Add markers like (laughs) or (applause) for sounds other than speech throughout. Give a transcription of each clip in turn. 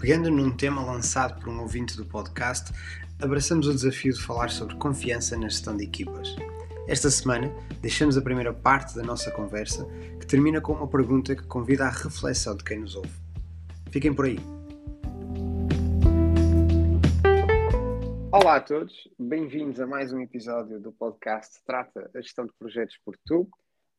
Pegando num tema lançado por um ouvinte do podcast, abraçamos o desafio de falar sobre confiança na gestão de equipas. Esta semana, deixamos a primeira parte da nossa conversa, que termina com uma pergunta que convida à reflexão de quem nos ouve. Fiquem por aí. Olá a todos, bem-vindos a mais um episódio do podcast Trata a Gestão de Projetos por Tu.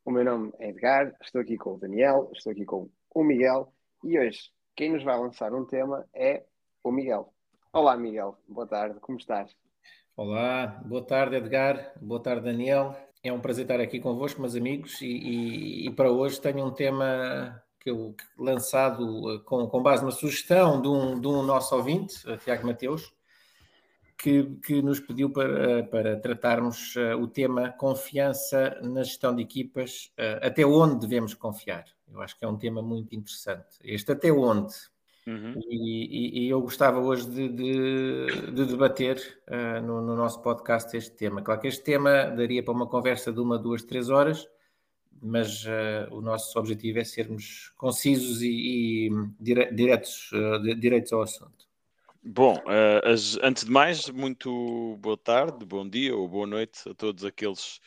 O meu nome é Edgar, estou aqui com o Daniel, estou aqui com o Miguel e hoje quem nos vai lançar um tema é o Miguel. Olá, Miguel. Boa tarde. Como estás? Olá. Boa tarde, Edgar. Boa tarde, Daniel. É um prazer estar aqui convosco, meus amigos. E, e, e para hoje tenho um tema que eu lançado eh, com, com base na sugestão de um, de um nosso ouvinte, eh, Tiago Mateus, que, que, nos pediu para, para tratarmos uh, o tema confiança na gestão de equipas, uh, até onde devemos confiar. Eu acho que é um tema muito interessante. Este até onde? Uhum. E, e, e, eu gostava hoje de, de, de debater uh, no, no, nosso podcast este tema. Claro que este tema daria para uma conversa de uma, duas, três horas, mas uh, o nosso objetivo é sermos concisos e, e dire, diretos, uh, diretos ao assunto. Bom, as, antes de mais, muito boa tarde, bom dia ou boa noite a todos aqueles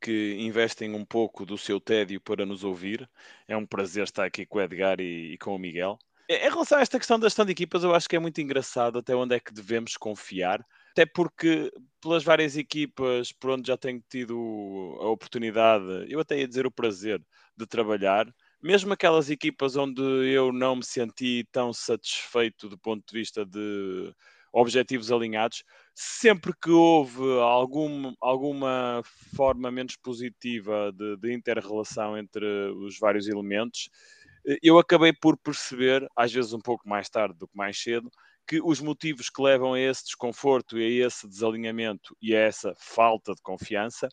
que investem um pouco do seu tédio para nos ouvir. É um prazer estar aqui com o Edgar e, e com o Miguel. Em relação a esta questão da gestão de equipas, eu acho que é muito engraçado até onde é que devemos confiar, até porque pelas várias equipas por onde já tenho tido a oportunidade, eu até ia dizer o prazer de trabalhar, mesmo aquelas equipas onde eu não me senti tão satisfeito do ponto de vista de objetivos alinhados, sempre que houve algum, alguma forma menos positiva de, de inter-relação entre os vários elementos, eu acabei por perceber, às vezes um pouco mais tarde do que mais cedo, que os motivos que levam a esse desconforto e a esse desalinhamento e a essa falta de confiança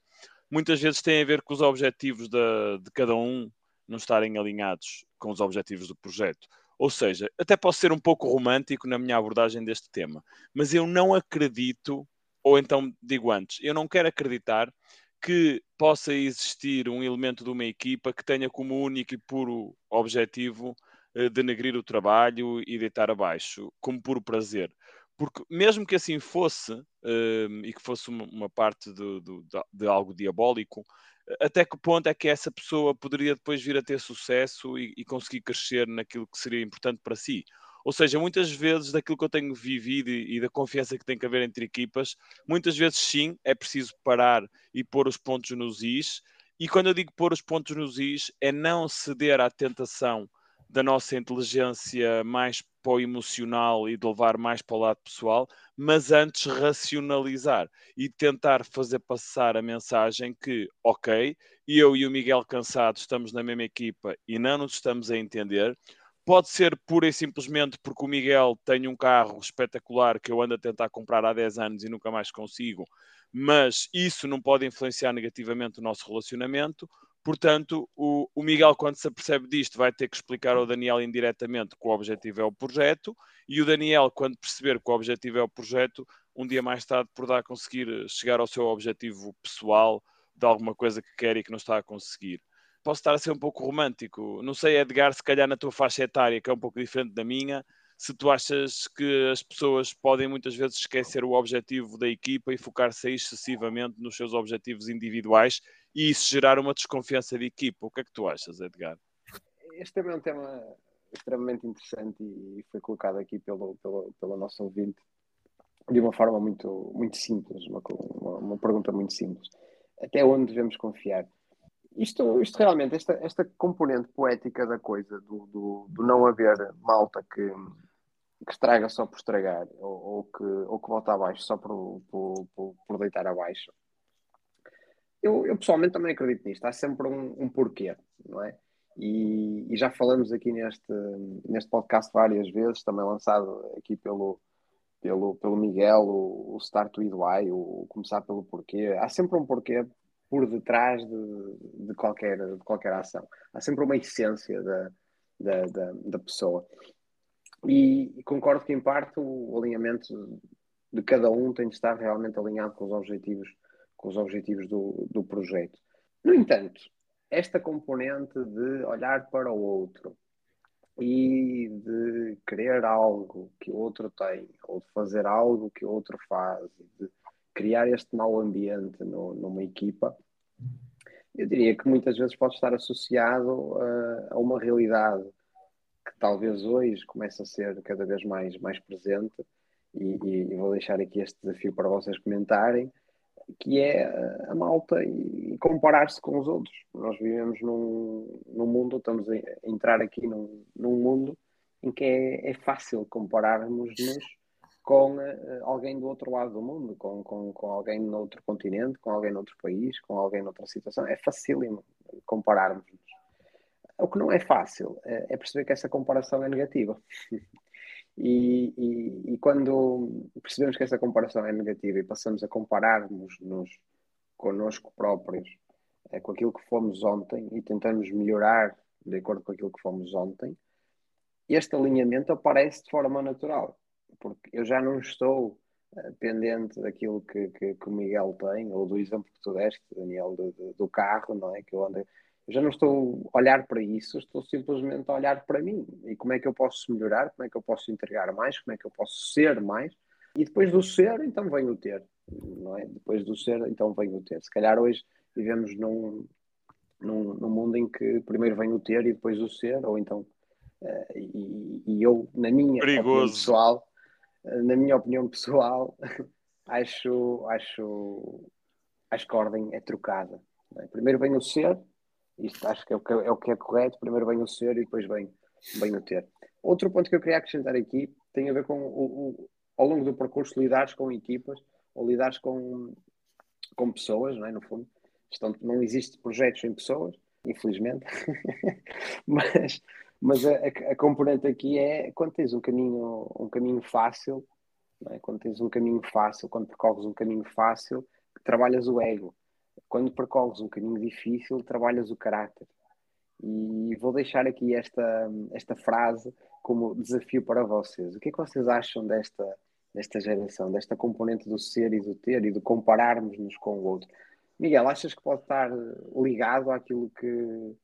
muitas vezes têm a ver com os objetivos de, de cada um não estarem alinhados com os objetivos do projeto. Ou seja, até posso ser um pouco romântico na minha abordagem deste tema, mas eu não acredito, ou então digo antes, eu não quero acreditar que possa existir um elemento de uma equipa que tenha como único e puro objetivo uh, denegrir o trabalho e deitar abaixo, como puro prazer. Porque mesmo que assim fosse, uh, e que fosse uma, uma parte de, de, de, algo diabólico, até que ponto é que essa pessoa poderia depois vir a ter sucesso e, e, conseguir crescer naquilo que seria importante para si. Ou seja, muitas vezes daquilo que eu tenho vivido e, e da confiança que tem que haver entre equipas, muitas vezes sim, é preciso parar e pôr os pontos nos is. E quando eu digo pôr os pontos nos is, é não ceder à tentação da nossa inteligência mais para o emocional e de levar mais para o lado pessoal, mas antes racionalizar e tentar fazer passar a mensagem que, ok, eu e o Miguel Cansado estamos na mesma equipa e não nos estamos a entender. Pode ser pura e simplesmente porque o Miguel tem um carro espetacular que eu ando a tentar comprar há 10 anos e nunca mais consigo, mas isso não pode influenciar negativamente o nosso relacionamento Portanto, o, o, Miguel, quando se apercebe disto, vai ter que explicar ao Daniel indiretamente que o objetivo é o projeto, e o Daniel, quando perceber que o objetivo é o projeto, um dia mais tarde poderá conseguir chegar ao seu objetivo pessoal de alguma coisa que quer e que não está a conseguir. Posso estar a ser um pouco romântico. Não sei, Edgar, se calhar na tua faixa etária, que é um pouco diferente da minha, se tu achas que as pessoas podem muitas vezes esquecer o objetivo da equipa e focar-se excessivamente nos seus objetivos individuais e isso gerar uma desconfiança de equipa. O que é que tu achas, Edgar? Este também é um tema extremamente interessante e foi colocado aqui pelo, pelo, pelo nosso ouvinte de uma forma muito, muito simples, uma, uma, uma pergunta muito simples. Até onde devemos confiar? Isto, isto realmente, esta, esta componente poética da coisa, do, do, do não haver malta que, que estraga só por estragar ou, ou, que, ou que volta abaixo só por, por, por, por deitar abaixo. Eu, eu, pessoalmente também acredito nisto. Há sempre um, um porquê, não é? E, e, já falamos aqui neste, neste podcast várias vezes, também lançado aqui pelo, pelo, pelo Miguel, o, o Start with Why, o Começar pelo Porquê. Há sempre um porquê por detrás de, de, qualquer, de qualquer ação. Há sempre uma essência da, da, da, da pessoa. E, concordo que, em parte, o alinhamento de cada um tem de estar realmente alinhado com os objetivos, com os objetivos do, do projeto. No entanto, esta componente de olhar para o outro, e de querer algo que o outro tem, ou de fazer algo que o outro faz, de criar este mau ambiente no, numa equipa, eu diria que muitas vezes pode estar associado uh, a uma realidade que talvez hoje comece a ser cada vez mais, mais presente, e, e, vou deixar aqui este desafio para vocês comentarem, que é a malta e comparar-se com os outros. Nós vivemos num, num mundo, estamos a entrar aqui num, num mundo em que é, é fácil compararmos-nos com uh, alguém do outro lado do mundo, com, com, com alguém noutro continente, com alguém noutro país, com alguém noutra situação. É facílimo compararmos-nos. O que não é fácil é, é perceber que essa comparação é negativa. (laughs) E, e, e, quando percebemos que essa comparação é negativa e passamos a compararmos-nos connosco próprios é, com aquilo que fomos ontem e tentamos melhorar de acordo com aquilo que fomos ontem, este alinhamento aparece de forma natural, porque eu já não estou uh, pendente daquilo que, que, que, o Miguel tem, ou do exemplo que tu deste, Daniel, do, do carro, não é? Que eu ando, eu já não estou a olhar para isso, estou simplesmente a olhar para mim e como é que eu posso melhorar, como é que eu posso entregar mais, como é que eu posso ser mais. E depois do ser, então vem o ter, não é? Depois do ser, então vem o ter. Se calhar hoje vivemos num, num, num mundo em que primeiro vem o ter e depois o ser, ou então, uh, e, e, eu, na minha Perigoso. opinião pessoal, uh, na minha opinião pessoal, (laughs) acho, acho, acho que a ordem é trocada. É? Primeiro vem o ser isto acho que é o que é, o que é correto. Primeiro vem o ser e depois vem, vem o ter. Outro ponto que eu queria acrescentar aqui tem a ver com o, o ao longo do percurso lidares com equipas ou lidares com, com pessoas, não é? No fundo, Estão, não existe projetos em pessoas, infelizmente, (laughs) mas, mas a, a, componente aqui é quando tens um caminho, um caminho fácil, é? quando tens um caminho fácil, quando percorres um caminho fácil, trabalhas o ego quando percorres um caminho difícil, trabalhas o caráter. E vou deixar aqui esta, esta frase como desafio para vocês. O que é que vocês acham desta, desta geração, desta componente do ser e do ter e de compararmos-nos com o outro? Miguel, achas que pode estar ligado àquilo que,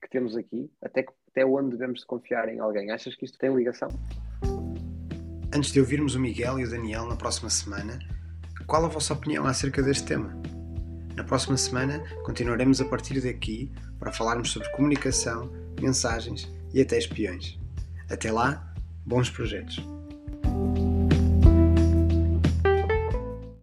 que temos aqui? Até, até onde devemos confiar em alguém? Achas que isto tem ligação? Antes de ouvirmos o Miguel e o Daniel na próxima semana, qual a vossa opinião acerca deste tema? Na próxima semana continuaremos a partir daqui para falarmos sobre comunicação, mensagens e até espiões. Até lá, bons projetos!